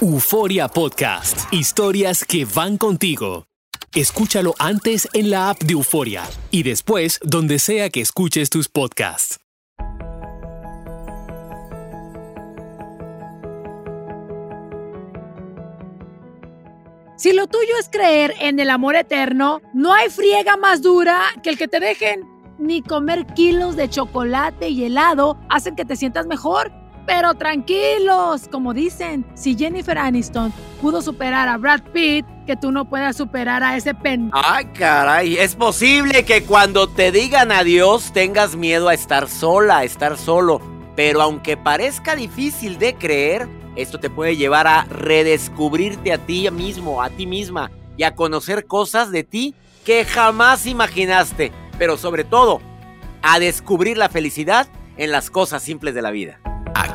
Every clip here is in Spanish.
Euforia Podcast. Historias que van contigo. Escúchalo antes en la app de Euforia y después donde sea que escuches tus podcasts. Si lo tuyo es creer en el amor eterno, no hay friega más dura que el que te dejen. Ni comer kilos de chocolate y helado hacen que te sientas mejor. Pero tranquilos, como dicen, si Jennifer Aniston pudo superar a Brad Pitt, que tú no puedas superar a ese pen. Ay, caray, es posible que cuando te digan adiós tengas miedo a estar sola, a estar solo. Pero aunque parezca difícil de creer, esto te puede llevar a redescubrirte a ti mismo, a ti misma, y a conocer cosas de ti que jamás imaginaste. Pero sobre todo, a descubrir la felicidad en las cosas simples de la vida.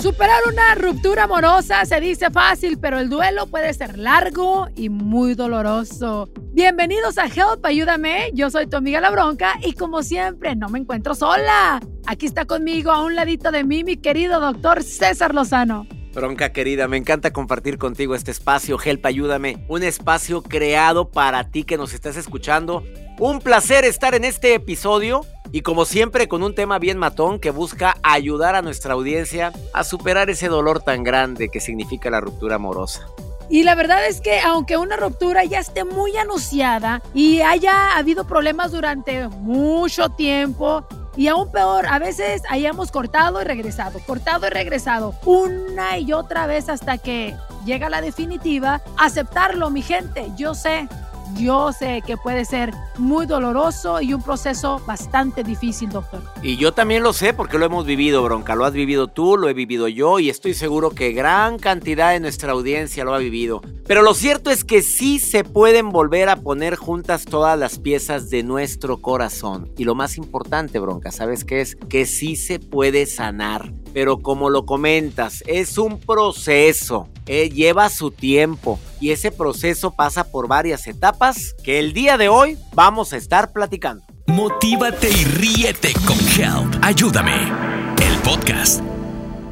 Superar una ruptura amorosa se dice fácil, pero el duelo puede ser largo y muy doloroso. Bienvenidos a Help, ayúdame. Yo soy tu amiga La Bronca y como siempre no me encuentro sola. Aquí está conmigo a un ladito de mí mi querido doctor César Lozano. Bronca querida, me encanta compartir contigo este espacio, Help Ayúdame, un espacio creado para ti que nos estás escuchando. Un placer estar en este episodio y como siempre con un tema bien matón que busca ayudar a nuestra audiencia a superar ese dolor tan grande que significa la ruptura amorosa. Y la verdad es que aunque una ruptura ya esté muy anunciada y haya habido problemas durante mucho tiempo, y aún peor, a veces hayamos cortado y regresado, cortado y regresado, una y otra vez hasta que llega la definitiva, aceptarlo, mi gente, yo sé, yo sé que puede ser muy doloroso y un proceso bastante difícil, doctor. Y yo también lo sé porque lo hemos vivido, Bronca. Lo has vivido tú, lo he vivido yo y estoy seguro que gran cantidad de nuestra audiencia lo ha vivido. Pero lo cierto es que sí se pueden volver a poner juntas todas las piezas de nuestro corazón. Y lo más importante, Bronca, ¿sabes qué es? Que sí se puede sanar. Pero como lo comentas, es un proceso, eh, lleva su tiempo y ese proceso pasa por varias etapas que el día de hoy vamos a estar platicando. Motívate y ríete con Help, ayúdame. El podcast.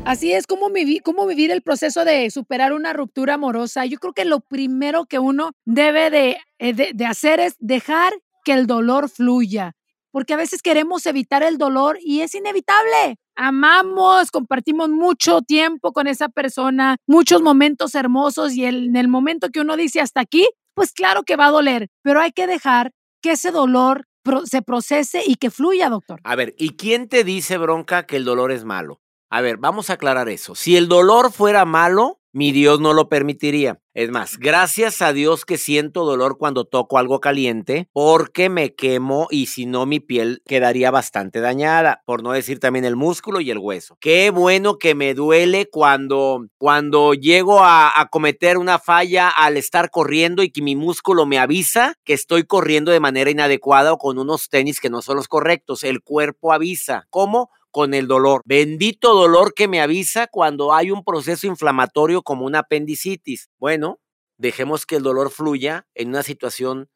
Así es como, vivi- vivir el proceso de superar una ruptura amorosa. Yo creo que lo primero que uno debe de, eh, de- de hacer es dejar que el dolor fluya, porque a veces queremos evitar el dolor y es inevitable. Amamos, compartimos mucho tiempo con esa persona, muchos momentos hermosos y en el momento que uno dice hasta aquí, pues claro que va a doler, pero hay que dejar que ese dolor se procese y que fluya, doctor. A ver, ¿y quién te dice, Bronca, que el dolor es malo? A ver, vamos a aclarar eso. Si el dolor fuera malo, mi Dios no lo permitiría. Es más, gracias a Dios que siento dolor cuando toco algo caliente, porque me quemo y si no mi piel quedaría bastante dañada, por no decir también el músculo y el hueso. Qué bueno que me duele cuando, cuando llego a, a cometer una falla al estar corriendo y que mi músculo me avisa que estoy corriendo de manera inadecuada o con unos tenis que no son los correctos. El cuerpo avisa. ¿Cómo? Con el dolor. Bendito dolor que me avisa cuando hay un proceso inflamatorio como una apendicitis. Bueno, dejemos que el dolor fluya en una situación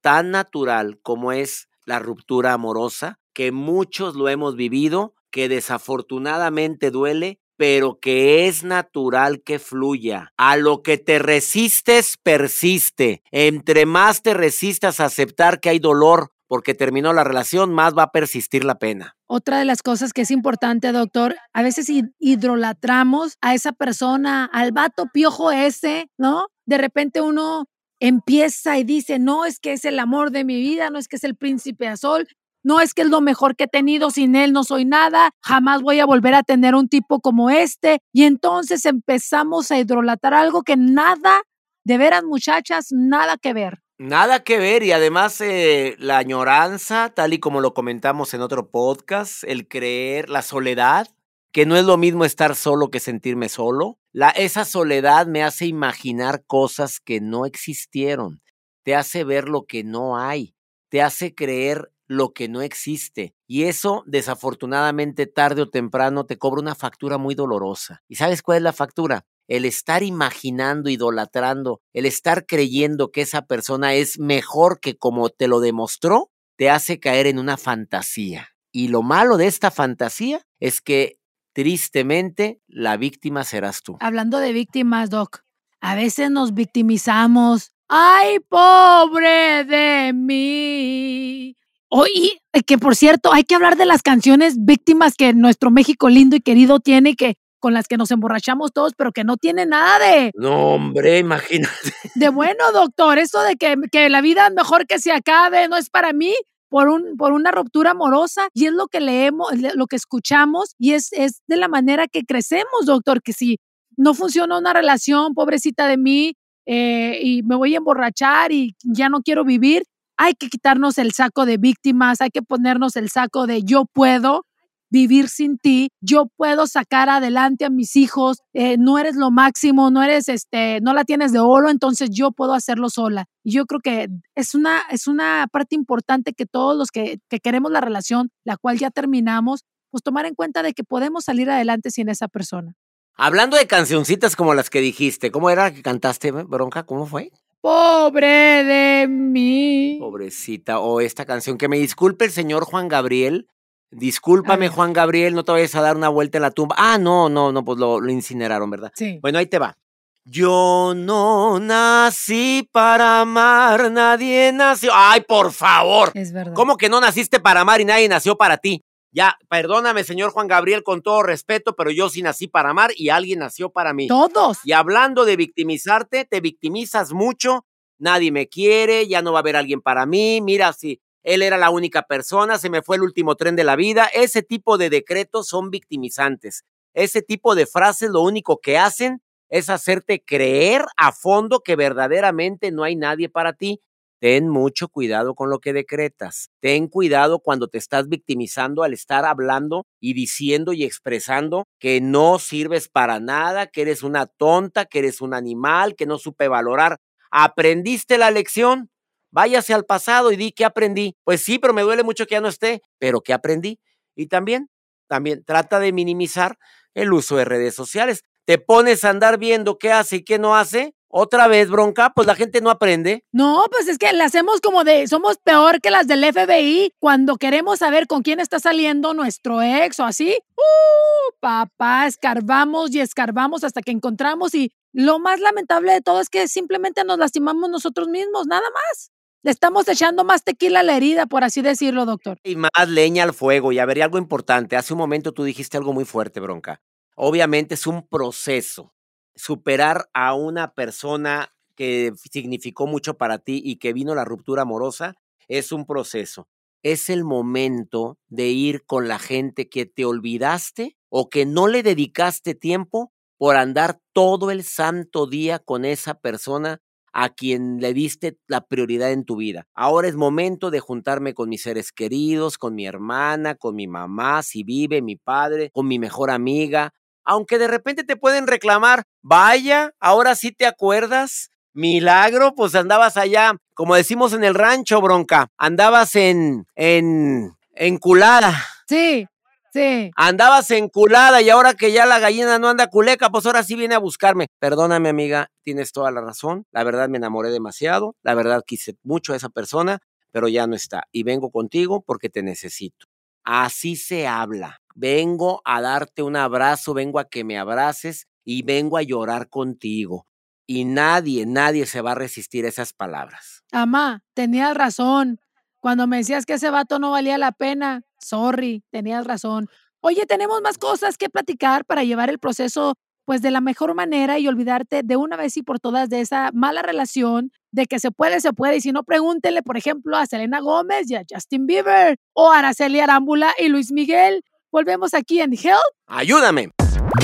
tan natural como es la ruptura amorosa, que muchos lo hemos vivido, que desafortunadamente duele, pero que es natural que fluya. A lo que te resistes, persiste. Entre más te resistas a aceptar que hay dolor porque terminó la relación, más va a persistir la pena. Otra de las cosas que es importante, doctor, a veces idolatramos a esa persona, al vato piojo ese, ¿no? De repente uno empieza y dice, no, es que es el amor de mi vida, no es que es el príncipe azul, no es que es lo mejor que he tenido, sin él no soy nada, jamás voy a volver a tener un tipo como este. Y entonces empezamos a idolatrar algo que nada, de veras muchachas, nada que ver. Nada que ver y además eh, la añoranza, tal y como lo comentamos en otro podcast, el creer, la soledad, que no es lo mismo estar solo que sentirme solo. La, esa soledad me hace imaginar cosas que no existieron, te hace ver lo que no hay, te hace creer lo que no existe. Y eso, desafortunadamente, tarde o temprano, te cobra una factura muy dolorosa. ¿Y sabes cuál es la factura? El estar imaginando, idolatrando, el estar creyendo que esa persona es mejor que como te lo demostró, te hace caer en una fantasía. Y lo malo de esta fantasía es que tristemente la víctima serás tú. Hablando de víctimas, Doc, a veces nos victimizamos. ¡Ay, pobre de mí! Oye, que por cierto, hay que hablar de las canciones víctimas que nuestro México lindo y querido tiene, que con las que nos emborrachamos todos, pero que no tiene nada de... No, hombre, imagínate. De bueno, doctor, eso de que, que la vida es mejor que se acabe, no es para mí. Por, un, por una ruptura amorosa y es lo que leemos, lo que escuchamos y es, es de la manera que crecemos, doctor, que si no funciona una relación, pobrecita de mí, eh, y me voy a emborrachar y ya no quiero vivir, hay que quitarnos el saco de víctimas, hay que ponernos el saco de yo puedo vivir sin ti, yo puedo sacar adelante a mis hijos, eh, no eres lo máximo, no eres, este, no la tienes de oro, entonces yo puedo hacerlo sola. Y yo creo que es una, es una parte importante que todos los que, que queremos la relación, la cual ya terminamos, pues tomar en cuenta de que podemos salir adelante sin esa persona. Hablando de cancioncitas como las que dijiste, ¿cómo era que cantaste, Bronca? ¿Cómo fue? Pobre de mí. Pobrecita. O esta canción, que me disculpe el señor Juan Gabriel, Discúlpame, Juan Gabriel, no te vayas a dar una vuelta en la tumba. Ah, no, no, no, pues lo, lo incineraron, ¿verdad? Sí. Bueno, ahí te va. Yo no nací para amar, nadie nació. Ay, por favor. Es verdad. ¿Cómo que no naciste para amar y nadie nació para ti? Ya, perdóname, señor Juan Gabriel, con todo respeto, pero yo sí nací para amar y alguien nació para mí. Todos. Y hablando de victimizarte, te victimizas mucho. Nadie me quiere, ya no va a haber alguien para mí. Mira, si él era la única persona, se me fue el último tren de la vida. Ese tipo de decretos son victimizantes. Ese tipo de frases lo único que hacen es hacerte creer a fondo que verdaderamente no hay nadie para ti. Ten mucho cuidado con lo que decretas. Ten cuidado cuando te estás victimizando al estar hablando y diciendo y expresando que no sirves para nada, que eres una tonta, que eres un animal, que no supe valorar. ¿Aprendiste la lección? Váyase al pasado y di qué aprendí. Pues sí, pero me duele mucho que ya no esté, pero qué aprendí. Y también, también trata de minimizar el uso de redes sociales. Te pones a andar viendo qué hace y qué no hace. Otra vez, bronca, pues la gente no aprende. No, pues es que la hacemos como de, somos peor que las del FBI cuando queremos saber con quién está saliendo nuestro ex o así. Uh, papá, escarbamos y escarbamos hasta que encontramos y lo más lamentable de todo es que simplemente nos lastimamos nosotros mismos, nada más. Le estamos echando más tequila a la herida, por así decirlo, doctor. Y más leña al fuego. Y a ver, algo importante. Hace un momento tú dijiste algo muy fuerte, bronca. Obviamente es un proceso. Superar a una persona que significó mucho para ti y que vino la ruptura amorosa es un proceso. Es el momento de ir con la gente que te olvidaste o que no le dedicaste tiempo por andar todo el santo día con esa persona a quien le diste la prioridad en tu vida. Ahora es momento de juntarme con mis seres queridos, con mi hermana, con mi mamá, si vive, mi padre, con mi mejor amiga. Aunque de repente te pueden reclamar, vaya, ahora sí te acuerdas. Milagro, pues andabas allá, como decimos en el rancho, bronca, andabas en, en, enculada. Sí, Sí. Andabas enculada y ahora que ya la gallina no anda culeca, pues ahora sí viene a buscarme. Perdóname, amiga, tienes toda la razón. La verdad me enamoré demasiado. La verdad quise mucho a esa persona, pero ya no está. Y vengo contigo porque te necesito. Así se habla. Vengo a darte un abrazo, vengo a que me abraces y vengo a llorar contigo. Y nadie, nadie se va a resistir a esas palabras. Amá, tenías razón. Cuando me decías que ese vato no valía la pena, sorry, tenías razón. Oye, tenemos más cosas que platicar para llevar el proceso pues de la mejor manera y olvidarte de una vez y por todas de esa mala relación, de que se puede, se puede. Y si no, pregúntele, por ejemplo, a Selena Gómez y a Justin Bieber o a Araceli Arámbula y Luis Miguel. Volvemos aquí en Help. Ayúdame.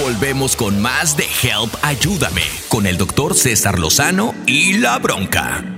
Volvemos con más de Help Ayúdame con el doctor César Lozano y la bronca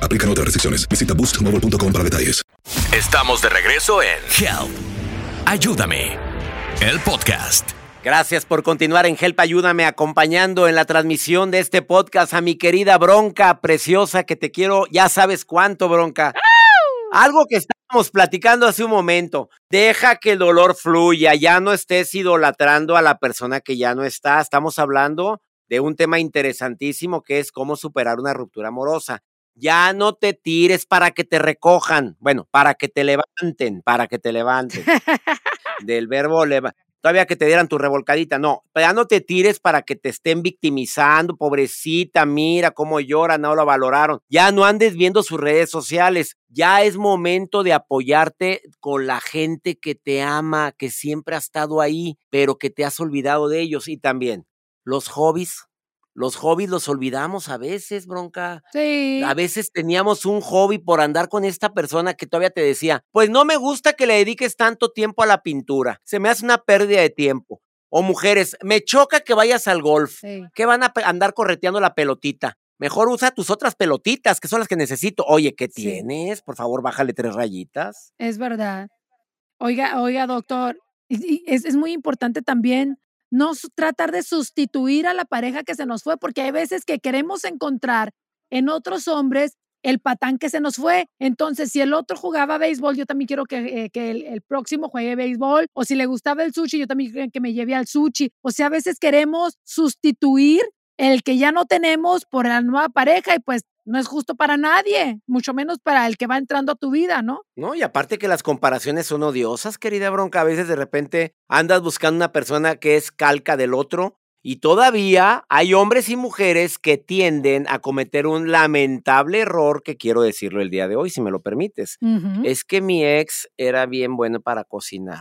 Aplican otras restricciones. Visita boostmobile.com para detalles. Estamos de regreso en Help Ayúdame, el podcast. Gracias por continuar en Help Ayúdame acompañando en la transmisión de este podcast a mi querida Bronca preciosa que te quiero, ya sabes cuánto Bronca. Algo que estábamos platicando hace un momento. Deja que el dolor fluya, ya no estés idolatrando a la persona que ya no está. Estamos hablando de un tema interesantísimo que es cómo superar una ruptura amorosa. Ya no te tires para que te recojan. Bueno, para que te levanten, para que te levanten. Del verbo leva. Todavía que te dieran tu revolcadita. No, ya no te tires para que te estén victimizando. Pobrecita, mira cómo llora, no lo valoraron. Ya no andes viendo sus redes sociales. Ya es momento de apoyarte con la gente que te ama, que siempre ha estado ahí, pero que te has olvidado de ellos. Y también los hobbies los hobbies los olvidamos a veces, bronca. Sí. A veces teníamos un hobby por andar con esta persona que todavía te decía, pues no me gusta que le dediques tanto tiempo a la pintura, se me hace una pérdida de tiempo. O mujeres, me choca que vayas al golf, Sí. que van a andar correteando la pelotita. Mejor usa tus otras pelotitas, que son las que necesito. Oye, ¿qué Sí. tienes? Por favor, bájale tres rayitas. Es verdad. Oiga, oiga, doctor, y es, es muy importante también no tratar de sustituir a la pareja que se nos fue, porque hay veces que queremos encontrar en otros hombres el patán que se nos fue. Entonces, si el otro jugaba béisbol, yo también quiero que, eh, que el, el próximo juegue béisbol. O si le gustaba el sushi, yo también quiero que me lleve al sushi. O sea, a veces queremos sustituir el que ya no tenemos por la nueva pareja y pues no es justo para nadie, mucho menos para el que va entrando a tu vida, ¿no? No, y aparte que las comparaciones son odiosas, querida bronca. A veces de repente andas buscando una persona que es calca del otro y todavía hay hombres y mujeres que tienden a cometer un lamentable error que quiero decirlo el día de hoy, si me lo permites. Es que mi ex era bien bueno para cocinar.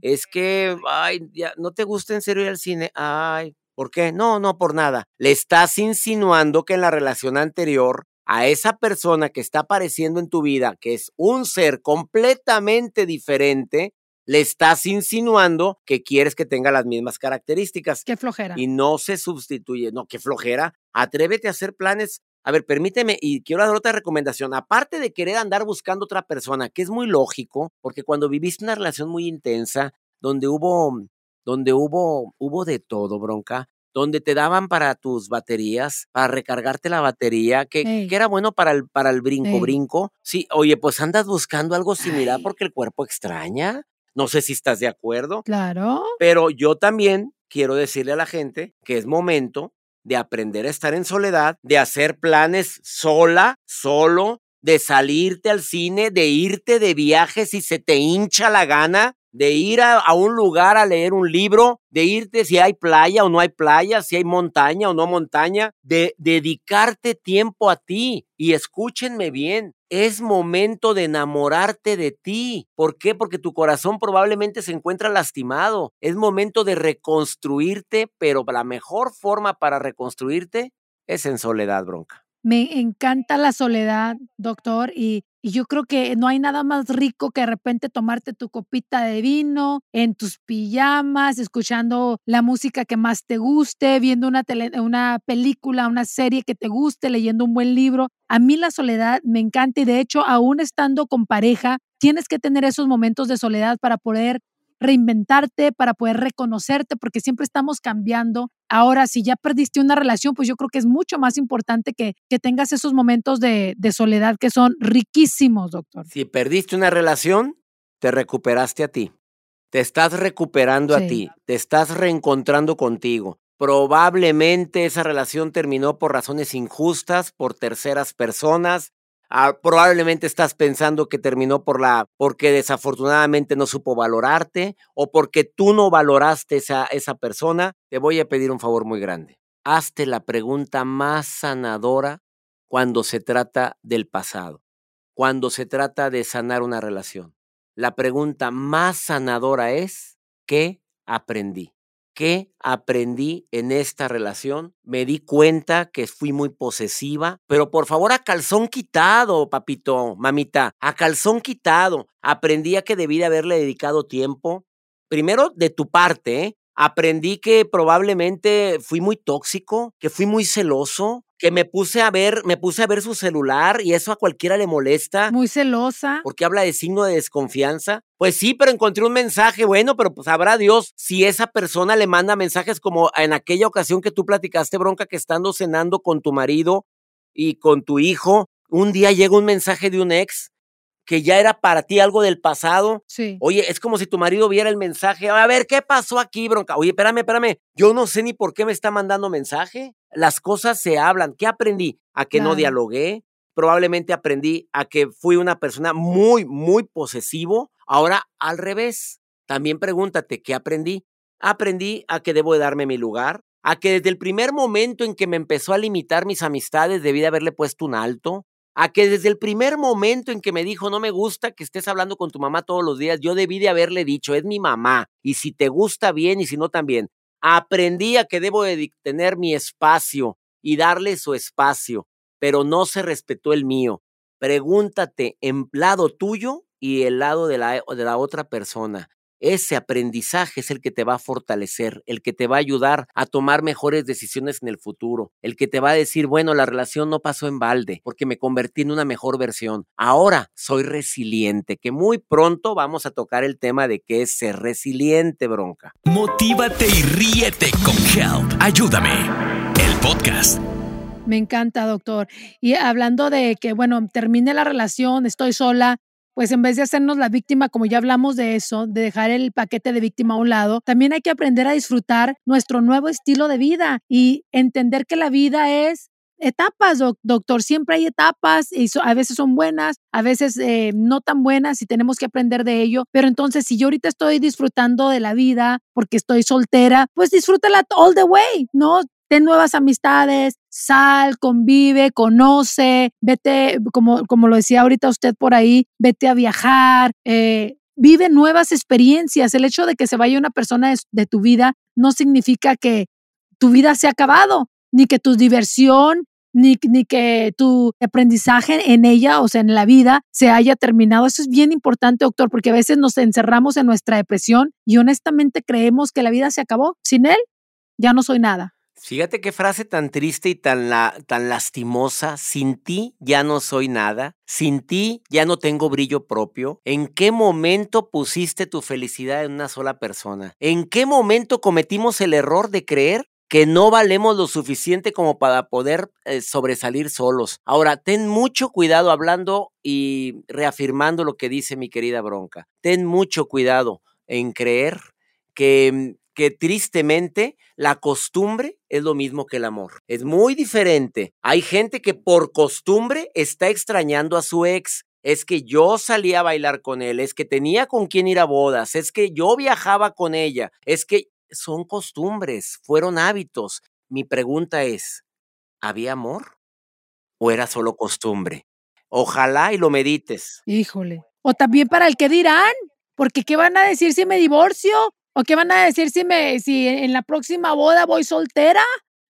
Es que, ay, ya, ¿no te gusta en serio ir al cine? Ay, ¿por qué? No, no, por nada. Le estás insinuando que en la relación anterior a esa persona que está apareciendo en tu vida, que es un ser completamente diferente, le estás insinuando que quieres que tenga las mismas características Qué flojera. y no se sustituye. No, qué flojera. Atrévete a hacer planes. A ver, permíteme y quiero dar otra recomendación. Aparte de querer andar buscando otra persona, que es muy lógico, porque cuando viviste una relación muy intensa, donde hubo, donde hubo, hubo de todo, bronca, donde te daban para tus baterías, para recargarte la batería, que, que era bueno para el, para el brinco, brinco. Sí, oye, pues andas buscando algo similar Ay. porque el cuerpo extraña. No sé si estás de acuerdo. Claro. Pero yo también quiero decirle a la gente que es momento de aprender a estar en soledad, de hacer planes sola, solo, de salirte al cine, de irte de viaje si se te hincha la gana, de ir a, a, un lugar a leer un libro, de irte si hay playa o no hay playa, si hay montaña o no montaña, de dedicarte tiempo a ti. Y escúchenme bien, es momento de enamorarte de ti. ¿Por qué? Porque tu corazón probablemente se encuentra lastimado. Es momento de reconstruirte, pero la mejor forma para reconstruirte es en soledad, bronca. Me encanta la soledad, doctor, y, y, yo creo que no hay nada más rico que de repente tomarte tu copita de vino en tus pijamas, escuchando la música que más te guste, viendo una, tele, una película, una serie que te guste, leyendo un buen libro. A mí la soledad me encanta y de hecho, aún estando con pareja, tienes que tener esos momentos de soledad para poder reinventarte, para poder reconocerte, porque siempre estamos cambiando. Ahora, si ya perdiste una relación, pues yo creo que es mucho más importante que, que tengas esos momentos de, de soledad que son riquísimos, doctor. Si perdiste una relación, te recuperaste a ti. Te estás recuperando sí. a ti, te estás reencontrando contigo. Probablemente esa relación terminó por razones injustas, por terceras personas, Ah, probablemente estás pensando que terminó por la, porque desafortunadamente no supo valorarte o porque tú no valoraste esa, esa persona. Te voy a pedir un favor muy grande. Hazte la pregunta más sanadora cuando se trata del pasado, cuando se trata de sanar una relación. La pregunta más sanadora es, ¿qué aprendí? ¿Qué aprendí en esta relación? Me di cuenta que fui muy posesiva, pero por favor a calzón quitado, papito, mamita, a calzón quitado. Aprendí a que debí de haberle dedicado tiempo. Primero de tu parte, ¿eh? Aprendí que probablemente fui muy tóxico, que fui muy celoso, que me puse a ver, me puse a ver su celular y eso a cualquiera le molesta. Muy celosa. Porque habla de signo de desconfianza. Pues sí, pero encontré un mensaje, bueno, pero pues sabrá Dios si esa persona le manda mensajes como en aquella ocasión que tú platicaste, bronca, que estando cenando con tu marido y con tu hijo, un día llega un mensaje de un ex que ya era para ti algo del pasado. Sí. Oye, es como si tu marido viera el mensaje. A ver, ¿qué pasó aquí, bronca? Oye, espérame, espérame. Yo no sé ni por qué me está mandando mensaje. Las cosas se hablan. ¿Qué aprendí? A que claro. no dialogué. Probablemente aprendí a que fui una persona muy, muy posesivo. Ahora, al revés. También pregúntate, ¿qué aprendí? Aprendí a que debo de darme mi lugar, a que desde el primer momento en que me empezó a limitar mis amistades debí de haberle puesto un alto, a que desde el primer momento en que me dijo no me gusta que estés hablando con tu mamá todos los días, yo debí de haberle dicho, es mi mamá, y si te gusta bien y si no también. Aprendí a que debo de tener mi espacio y darle su espacio, pero no se respetó el mío. Pregúntate en lado tuyo y el lado de la, de la otra persona. Ese aprendizaje es el que te va a fortalecer, el que te va a ayudar a tomar mejores decisiones en el futuro, el que te va a decir, bueno, la relación no pasó en balde porque me convertí en una mejor versión. Ahora soy resiliente, que muy pronto vamos a tocar el tema de qué es ser resiliente, bronca. Motívate y ríete con Help. Ayúdame. El podcast. Me encanta, doctor. Y hablando de que, bueno, termine la relación, estoy sola, pues en vez de hacernos la víctima, como ya hablamos de eso, de dejar el paquete de víctima a un lado, también hay que aprender a disfrutar nuestro nuevo estilo de vida y entender que la vida es etapas, doc doctor. Siempre hay etapas y a veces son buenas, a veces eh, no tan buenas y tenemos que aprender de ello. Pero entonces, si yo ahorita estoy disfrutando de la vida porque estoy soltera, pues disfrútala all the way, ¿no? Ten nuevas amistades, sal, convive, conoce, vete, como, como lo decía ahorita usted por ahí, vete a viajar, eh, vive nuevas experiencias. El hecho de que se vaya una persona de, tu vida no significa que tu vida se ha acabado, ni que tu diversión, ni, ni que tu aprendizaje en ella, o sea, en la vida, se haya terminado. Eso es bien importante, doctor, porque a veces nos encerramos en nuestra depresión y honestamente creemos que la vida se acabó. Sin él, ya no soy nada. Fíjate qué frase tan triste y tan, la, tan lastimosa. Sin ti ya no soy nada. Sin ti ya no tengo brillo propio. ¿En qué momento pusiste tu felicidad en una sola persona? ¿En qué momento cometimos el error de creer que no valemos lo suficiente como para poder eh, sobresalir solos? Ahora, ten mucho cuidado hablando y reafirmando lo que dice mi querida Bronca. Ten mucho cuidado en creer que que tristemente la costumbre es lo mismo que el amor. Es muy diferente. Hay gente que por costumbre está extrañando a su ex. Es que yo salía a bailar con él, es que tenía con quién ir a bodas, es que yo viajaba con ella, es que son costumbres, fueron hábitos. Mi pregunta es, ¿había amor? ¿O era solo costumbre? Ojalá y lo medites. Híjole. O también para el que dirán, porque ¿qué van a decir si me divorcio? ¿O qué van a decir si me si en la próxima boda voy soltera?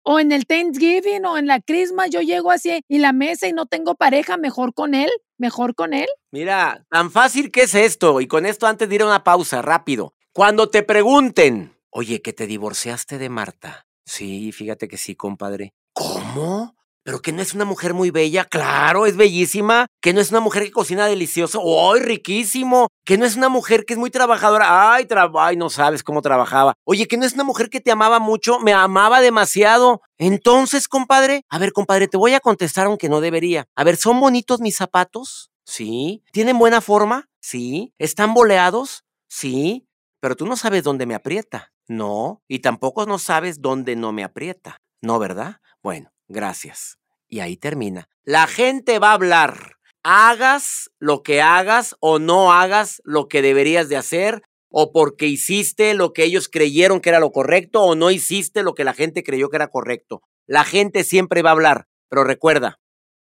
O en el Thanksgiving o en la Christmas yo llego así y la mesa y no tengo pareja, mejor con él, mejor con él. Mira, tan fácil que es esto, y con esto antes de ir a una pausa, rápido. Cuando te pregunten, oye, que te divorciaste de Marta. Sí, fíjate que sí, compadre. ¿Cómo? Pero que no es una mujer muy bella, claro, es bellísima, que no es una mujer que cocina delicioso, ¡ay, riquísimo! Que no es una mujer que es muy trabajadora, ¡ay, ay, no sabes cómo trabajaba! Oye, que no es una mujer que te amaba mucho, me amaba demasiado. Entonces, compadre, a ver, compadre, te voy a contestar aunque no debería. A ver, ¿son bonitos mis zapatos? Sí. ¿Tienen buena forma? Sí. ¿Están boleados? Sí. Pero tú no sabes dónde me aprieta. No. Y tampoco no sabes dónde no me aprieta. No, ¿verdad? Bueno, Gracias. Y ahí termina. La gente va a hablar. Hagas lo que hagas o no hagas lo que deberías de hacer o porque hiciste lo que ellos creyeron que era lo correcto o no hiciste lo que la gente creyó que era correcto. La gente siempre va a hablar. Pero recuerda,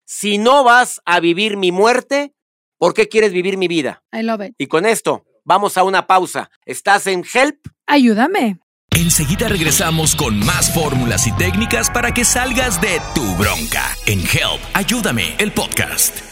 si no vas a vivir mi muerte, ¿por qué quieres vivir mi vida? I love it. Y con esto, vamos a una pausa. ¿Estás en Help? Ayúdame. Enseguida regresamos con más fórmulas y técnicas para que salgas de tu bronca en Help. Ayúdame, el podcast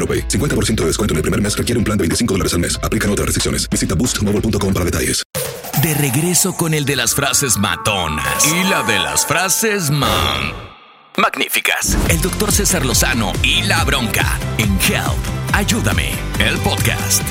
AroPay. 50% de descuento en el primer mes requiere un plan de 25 dólares al mes. Aplican otras restricciones. Visita boostmobile.com para detalles. De regreso con el de las frases matonas y la de las frases man. Magníficas. El doctor César Lozano y la bronca en Help. Ayúdame, el podcast.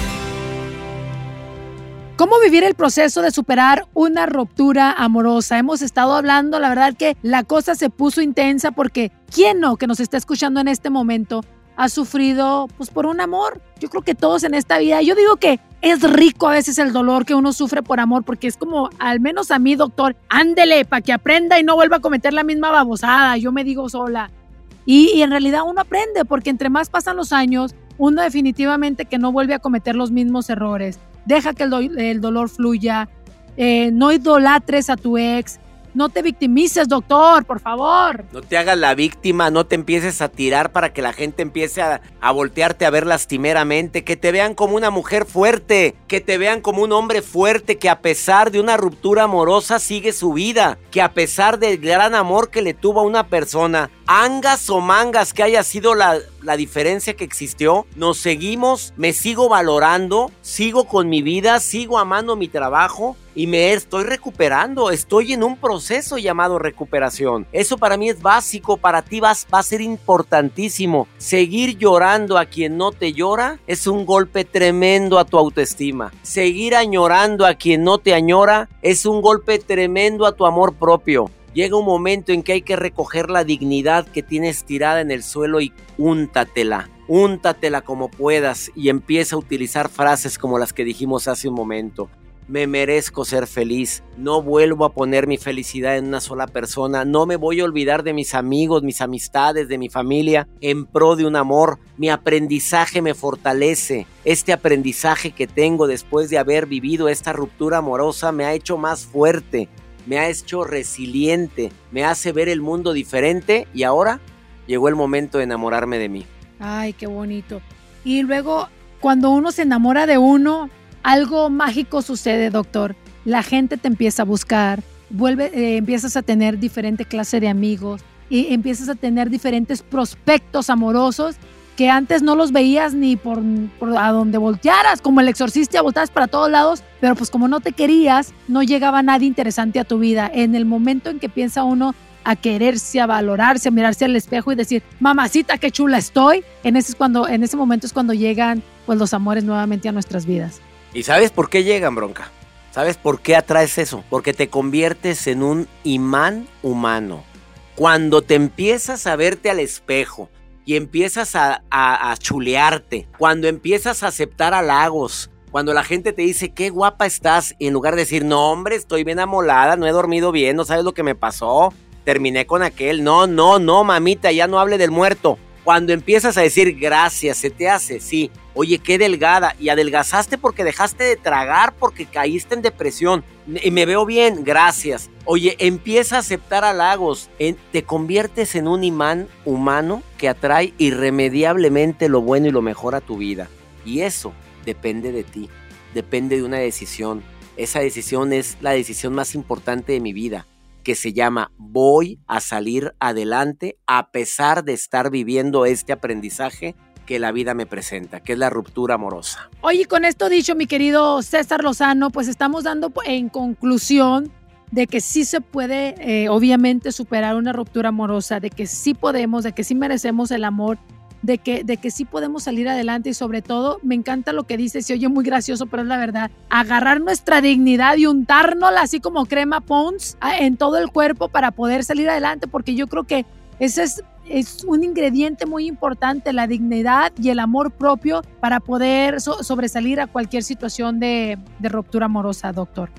¿Cómo vivir el proceso de superar una ruptura amorosa? Hemos estado hablando, la verdad que la cosa se puso intensa porque ¿quién no que nos está escuchando en este momento ha sufrido pues por un amor? Yo creo que todos en esta vida, yo digo que es rico a veces el dolor que uno sufre por amor porque es como, al menos a mí doctor, ándele para que aprenda y no vuelva a cometer la misma babosada, yo me digo sola. Y, en realidad uno aprende porque entre más pasan los años, uno definitivamente que no vuelve a cometer los mismos errores deja que el, dolor fluya, eh, no idolatres a tu ex, no te victimices, doctor, por favor. No te hagas la víctima, no te empieces a tirar para que la gente empiece a, voltearte a ver lastimeramente, que te vean como una mujer fuerte, que te vean como un hombre fuerte que a pesar de una ruptura amorosa sigue su vida, que a pesar del gran amor que le tuvo a una persona, angas o mangas que haya sido la, la diferencia que existió, nos seguimos, me sigo valorando, sigo con mi vida, sigo amando mi trabajo y me estoy recuperando, estoy en un proceso llamado recuperación. Eso para mí es básico, para ti va, va a ser importantísimo. Seguir llorando a quien no te llora es un golpe tremendo a tu autoestima. Seguir añorando a quien no te añora es un golpe tremendo a tu amor propio. Llega un momento en que hay que recoger la dignidad que tienes tirada en el suelo y úntatela. Úntatela como puedas y empieza a utilizar frases como las que dijimos hace un momento. Me merezco ser feliz. No vuelvo a poner mi felicidad en una sola persona. No me voy a olvidar de mis amigos, mis amistades, de mi familia en pro de un amor. Mi aprendizaje me fortalece. Este aprendizaje que tengo después de haber vivido esta ruptura amorosa me ha hecho más fuerte, me ha hecho resiliente, me hace ver el mundo diferente y ahora llegó el momento de enamorarme de mí. Ay, qué bonito. Y luego, cuando uno se enamora de uno, algo mágico sucede, doctor. La gente te empieza a buscar, vuelve, eh, empiezas a tener diferente clase de amigos y empiezas a tener diferentes prospectos amorosos que antes no los veías ni por, a donde voltearas, como el exorcista, volteabas para todos lados, pero pues como no te querías, no llegaba nadie interesante a tu vida. En el momento en que piensa uno a quererse, a valorarse, a mirarse al espejo y decir, mamacita, qué chula estoy, en ese, es cuando, en ese momento es cuando llegan pues, los amores nuevamente a nuestras vidas. ¿Y sabes por qué llegan, bronca? ¿Sabes por qué atraes eso? Porque te conviertes en un imán humano. Cuando te empiezas a verte al espejo y empiezas a, chulearte, cuando empiezas a aceptar halagos, cuando la gente te dice qué guapa estás, y en lugar de decir, no hombre, estoy bien amolada, no he dormido bien, no sabes lo que me pasó, terminé con aquel, no, no, no, mamita, ya no hable del muerto. Cuando empiezas a decir gracias, se te hace, sí. Oye, qué delgada. Y adelgazaste porque dejaste de tragar, porque caíste en depresión. Y me veo bien, gracias. Oye, empieza a aceptar halagos. te conviertes en un imán humano que atrae irremediablemente lo bueno y lo mejor a tu vida. Y eso depende de ti. Depende de una decisión. Esa decisión es la decisión más importante de mi vida que se llama Voy a salir adelante a pesar de estar viviendo este aprendizaje que la vida me presenta, que es la ruptura amorosa. Oye, con esto dicho, mi querido César Lozano, pues estamos dando en conclusión de que sí se puede, eh, obviamente, superar una ruptura amorosa, de que sí podemos, de que sí merecemos el amor de que, de que sí podemos salir adelante y sobre todo me encanta lo que dice, se oye muy gracioso, pero es la verdad, agarrar nuestra dignidad y untárnosla así como crema Pons ah, en todo el cuerpo para poder salir adelante, porque yo creo que ese es, es un ingrediente muy importante, la dignidad y el amor propio para poder sobresalir a cualquier situación de, de ruptura amorosa, doctor.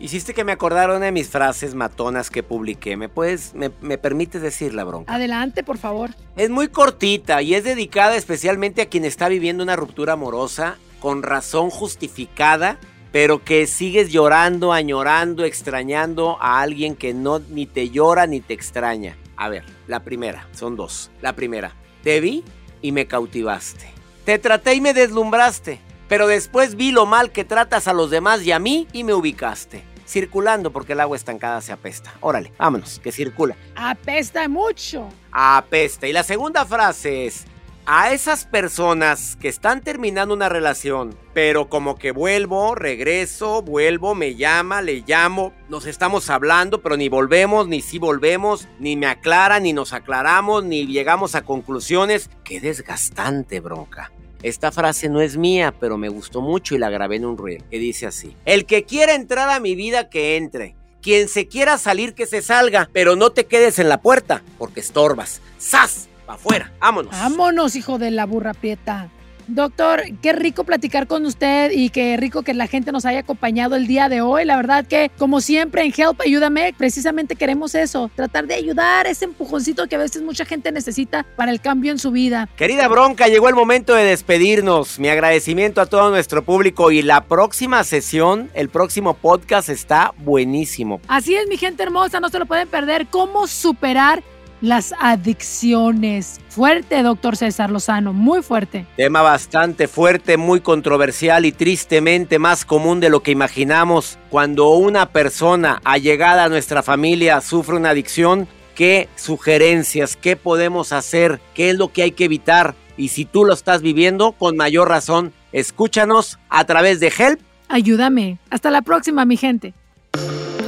Hiciste que me acordara una de mis frases matonas que publiqué. ¿Me puedes, me, me, permites decirla, bronca? Adelante, por favor. Es muy cortita y es dedicada especialmente a quien está viviendo una ruptura amorosa con razón justificada, pero que sigues llorando, añorando, extrañando a alguien que no ni te llora ni te extraña. A ver, la primera, son dos. La primera, te vi y me cautivaste. Te traté y me deslumbraste. Pero después vi lo mal que tratas a los demás y a mí y me ubicaste. Circulando porque el agua estancada se apesta. Órale, vámonos, que circula. Apesta mucho. Apesta. Y la segunda frase es, a esas personas que están terminando una relación, pero como que vuelvo, regreso, vuelvo, me llama, le llamo, nos estamos hablando, pero ni volvemos, ni si volvemos, ni me aclara, ni nos aclaramos, ni llegamos a conclusiones. Qué desgastante, bronca. Esta frase no es mía, pero me gustó mucho y la grabé en un reel, que dice así. El que quiera entrar a mi vida, que entre. Quien se quiera salir, que se salga, pero no te quedes en la puerta, porque estorbas. ¡Sas! ¡Pa' afuera! ¡Vámonos! ¡Vámonos, hijo de la burra prieta! Doctor, qué rico platicar con usted y qué rico que la gente nos haya acompañado el día de hoy. La verdad que, como siempre en Help, ayúdame, precisamente queremos eso, tratar de ayudar ese empujoncito que a veces mucha gente necesita para el cambio en su vida. Querida Bronca, llegó el momento de despedirnos. Mi agradecimiento a todo nuestro público y la próxima sesión, el próximo podcast está buenísimo. Así es, mi gente hermosa, no se lo pueden perder. ¿Cómo superar las adicciones. Fuerte, doctor César Lozano, muy fuerte. Tema bastante fuerte, muy controversial y tristemente más común de lo que imaginamos. Cuando una persona allegada a nuestra familia sufre una adicción, ¿qué sugerencias, qué podemos hacer, qué es lo que hay que evitar? Y si tú lo estás viviendo, con mayor razón, escúchanos a través de Help. Ayúdame. Hasta la próxima, mi gente.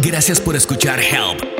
Gracias por escuchar Help